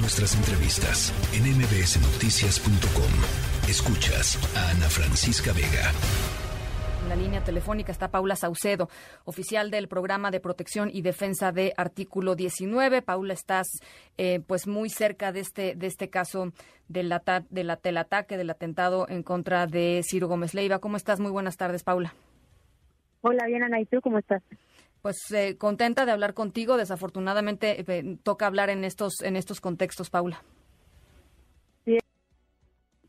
Nuestras entrevistas en mbsnoticias.com. Escuchas a Ana Francisca Vega. En la línea telefónica está Paula Saucedo, oficial del programa de protección y defensa de Artículo 19. Paula, estás eh, pues muy cerca de este de este caso del, del ataque, del atentado en contra de Ciro Gómez Leiva. ¿Cómo estás? Muy buenas tardes, Paula. Hola, bien, Ana. ¿Y tú cómo estás? Pues eh, contenta de hablar contigo. Desafortunadamente eh, toca hablar en estos en estos contextos, Paula. Sí,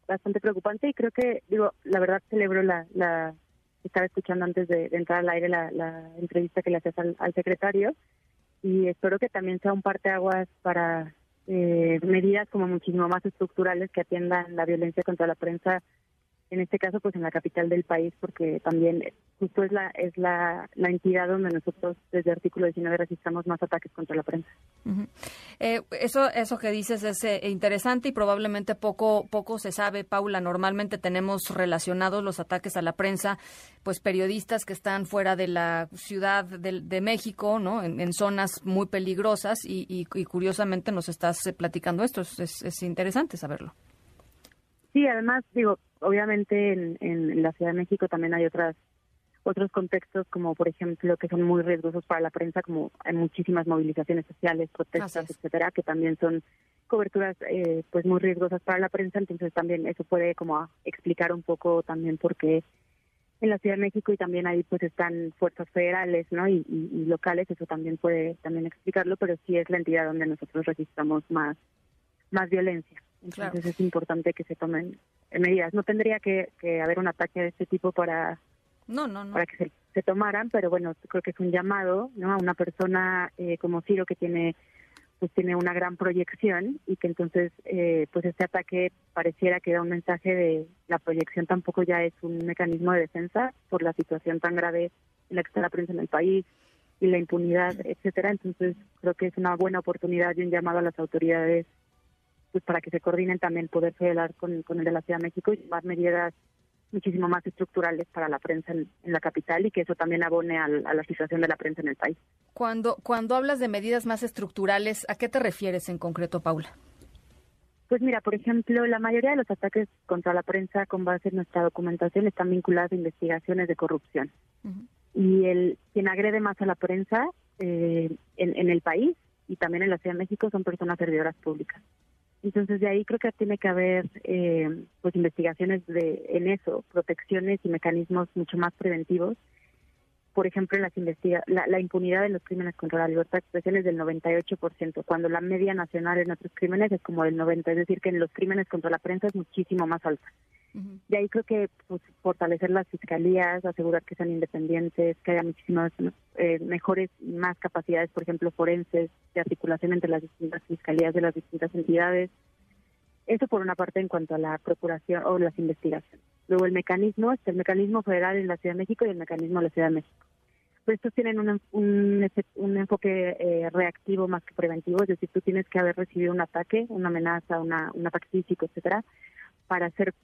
bastante preocupante y creo que digo la verdad celebro la, la estaba escuchando antes de, entrar al aire la, entrevista que le haces al, secretario y espero que también sea un parteaguas para eh, medidas como muchísimo más estructurales que atiendan la violencia contra la prensa en este caso pues en la capital del país porque también justo es la es la, la entidad donde nosotros desde artículo 19 registramos más ataques contra la prensa. Eh, eso eso que dices es eh, interesante y probablemente poco poco se sabe, Paula. Normalmente tenemos relacionados los ataques a la prensa, pues periodistas que están fuera de la ciudad de, México, ¿no? En, zonas muy peligrosas y, y, curiosamente nos estás eh, platicando esto. Es, es interesante saberlo. Sí, además, digo, obviamente en, en, la Ciudad de México también hay otras otros contextos como por ejemplo que son muy riesgosos para la prensa como hay muchísimas movilizaciones sociales protestas etcétera que también son coberturas eh, pues muy riesgosas para la prensa. Entonces también eso puede como explicar un poco también por qué en la Ciudad de México y también ahí pues están fuerzas federales no y, y locales eso también puede también explicarlo pero sí es la entidad donde nosotros registramos más más violencia entonces es importante que se tomen medidas. No tendría que, haber un ataque de este tipo para, no, no, no. para que se, tomaran, pero bueno, creo que es un llamado ¿no? a una persona eh, como Ciro que tiene pues tiene una gran proyección y que entonces eh, pues este ataque pareciera que da un mensaje de la proyección tampoco ya es un mecanismo de defensa por la situación tan grave en la que está la prensa en el país y la impunidad, etcétera. Entonces creo que es una buena oportunidad y un llamado a las autoridades pues para que se coordinen también poder con, con el de la Ciudad de México y tomar medidas muchísimo más estructurales para la prensa en, la capital y que eso también abone a la situación de la prensa en el país. Cuando, cuando hablas de medidas más estructurales, ¿a qué te refieres en concreto, Paula? Pues mira, por ejemplo, la mayoría de los ataques contra la prensa con base en nuestra documentación están vinculados a investigaciones de corrupción. Y el quien agrede más a la prensa eh, en, en el país y también en la Ciudad de México son personas servidoras públicas. Entonces de ahí creo que tiene que haber eh, pues investigaciones de en eso, protecciones y mecanismos mucho más preventivos. Por ejemplo, las investiga la, la, impunidad de los crímenes contra la libertad de expresión es del 98%, cuando la media nacional en otros crímenes es como del 90%, es decir, que en los crímenes contra la prensa es muchísimo más alta. De ahí creo que pues, fortalecer las fiscalías, asegurar que sean independientes, que haya muchísimas eh, mejores más capacidades, por ejemplo, forenses, de articulación entre las distintas fiscalías de las distintas entidades. Eso por una parte en cuanto a la procuración o las investigaciones. Luego el mecanismo, es el mecanismo federal en la Ciudad de México y el mecanismo en la Ciudad de México. Pues estos tienen un, un, un enfoque eh, reactivo más que preventivo, es decir, tú tienes que haber recibido un ataque, una amenaza, una, un ataque físico, etcétera, para ser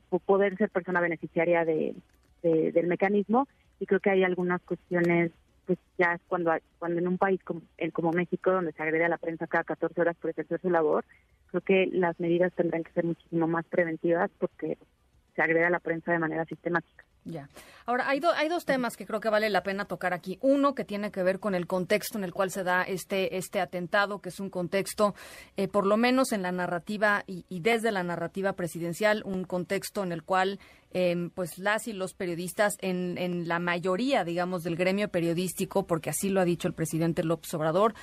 poder ser persona beneficiaria de, del mecanismo. Y creo que hay algunas cuestiones pues ya cuando cuando en un país como, como México donde se agrede a la prensa cada 14 horas por ejercer su labor creo que las medidas tendrán que ser muchísimo más preventivas porque se agrede a la prensa de manera sistemática ya. Ahora, hay, hay dos temas que creo que vale la pena tocar aquí. Uno que tiene que ver con el contexto en el cual se da este, este atentado, que es un contexto, eh, por lo menos en la narrativa y, y, desde la narrativa presidencial, un contexto en el cual Em, pues las y los periodistas en, en la mayoría, digamos, del gremio periodístico, porque así lo ha dicho el presidente López Obrador,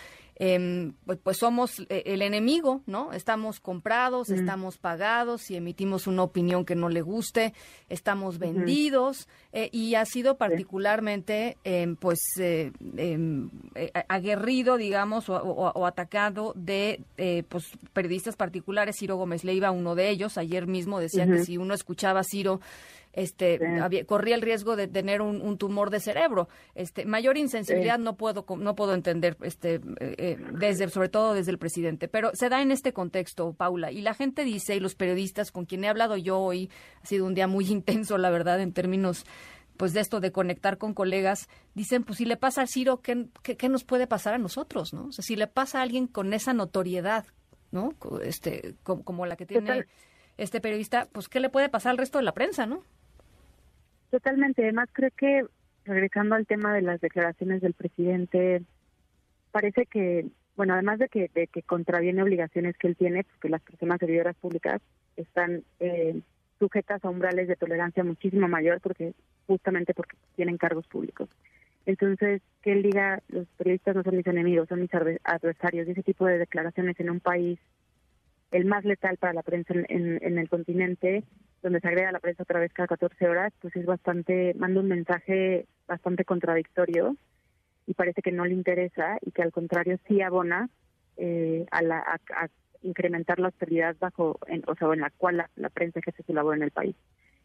em, pues, pues, somos eh, el enemigo, ¿no? Estamos comprados, estamos pagados, si emitimos una opinión que no le guste, estamos vendidos, eh, y ha sido particularmente, em, pues, eh, aguerrido, digamos, o, atacado de, pues, periodistas particulares. Ciro Gómez Leiva, uno de ellos, ayer mismo decía que si uno escuchaba a Ciro este corría el riesgo de tener un, tumor de cerebro este mayor insensibilidad no puedo no puedo entender este eh, eh, desde sobre todo desde el presidente pero se da en este contexto Paula y la gente dice y los periodistas con quien he hablado yo hoy ha sido un día muy intenso la verdad en términos pues de esto de conectar con colegas, dicen, pues si le pasa a Ciro, ¿qué, qué, nos puede pasar a nosotros? ¿no? O sea, si le pasa a alguien con esa notoriedad, ¿no? Este, como, la que tiene este periodista, pues ¿qué le puede pasar al resto de la prensa, no? Totalmente. Además, creo que regresando al tema de las declaraciones del presidente, parece que, bueno, además de que, de que contraviene obligaciones que él tiene, porque las personas servidoras públicas están eh, sujetas a umbrales de tolerancia muchísimo mayor, porque justamente porque tienen cargos públicos. Entonces, que él diga, los periodistas no son mis enemigos, son mis adversarios, y ese tipo de declaraciones en un país, el más letal para la prensa en, en, el continente, donde se agrega la prensa otra vez cada 14 horas, pues es bastante, manda un mensaje bastante contradictorio y parece que no le interesa y que al contrario sí abona eh, a, la, a, incrementar la autoridad bajo, en, o sea, en la cual la, la prensa ejerce su labor en el país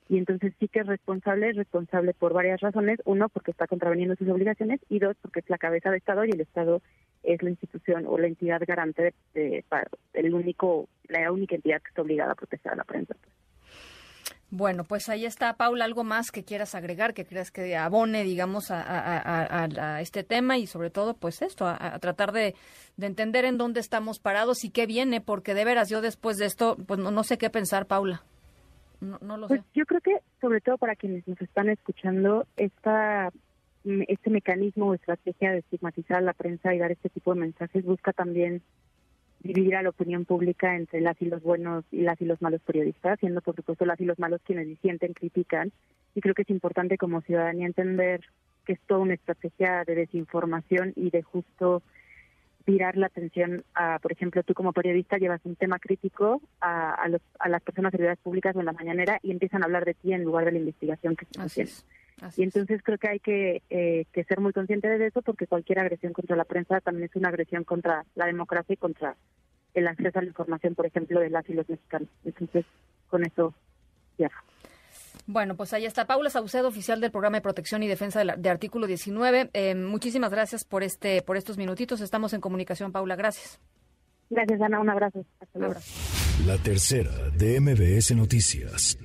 y entonces sí que es responsable, es responsable por varias razones, uno porque está contraveniendo sus obligaciones y dos porque es la cabeza de Estado y el Estado es la institución o la entidad garante de, el único la única entidad que está obligada a proteger a la prensa. Bueno, pues ahí está, Paula, algo más que quieras agregar, que creas que abone, digamos, a, este tema y sobre todo, pues esto, a, tratar de, entender en dónde estamos parados y qué viene, porque de veras yo después de esto, pues no sé qué pensar, Paula. No, lo pues Yo creo que, sobre todo para quienes nos están escuchando, esta este mecanismo o estrategia de estigmatizar a la prensa y dar este tipo de mensajes busca también dividir a la opinión pública entre las y los buenos y las y los malos periodistas, siendo por supuesto las y los malos quienes disienten, critican. Y creo que es importante como ciudadanía entender que es toda una estrategia de desinformación y de justo tirar la atención a, por ejemplo, tú como periodista llevas un tema crítico a, a, los, a las personas servidores públicas o en la mañanera y empiezan a hablar de ti en lugar de la investigación que se haciendo. Y entonces creo que hay que, eh, que ser muy conscientes de eso porque cualquier agresión contra la prensa también es una agresión contra la democracia y contra el acceso a la información, por ejemplo, de las y los mexicanos. Entonces, con eso ya. Bueno, pues ahí está Paula Saucedo, oficial del Programa de Protección y Defensa de, Artículo 19. Eh, muchísimas gracias por este por estos minutitos. Estamos en comunicación, Paula. Gracias. Gracias, Ana. Un abrazo. Hasta luego. La tercera de MBS Noticias.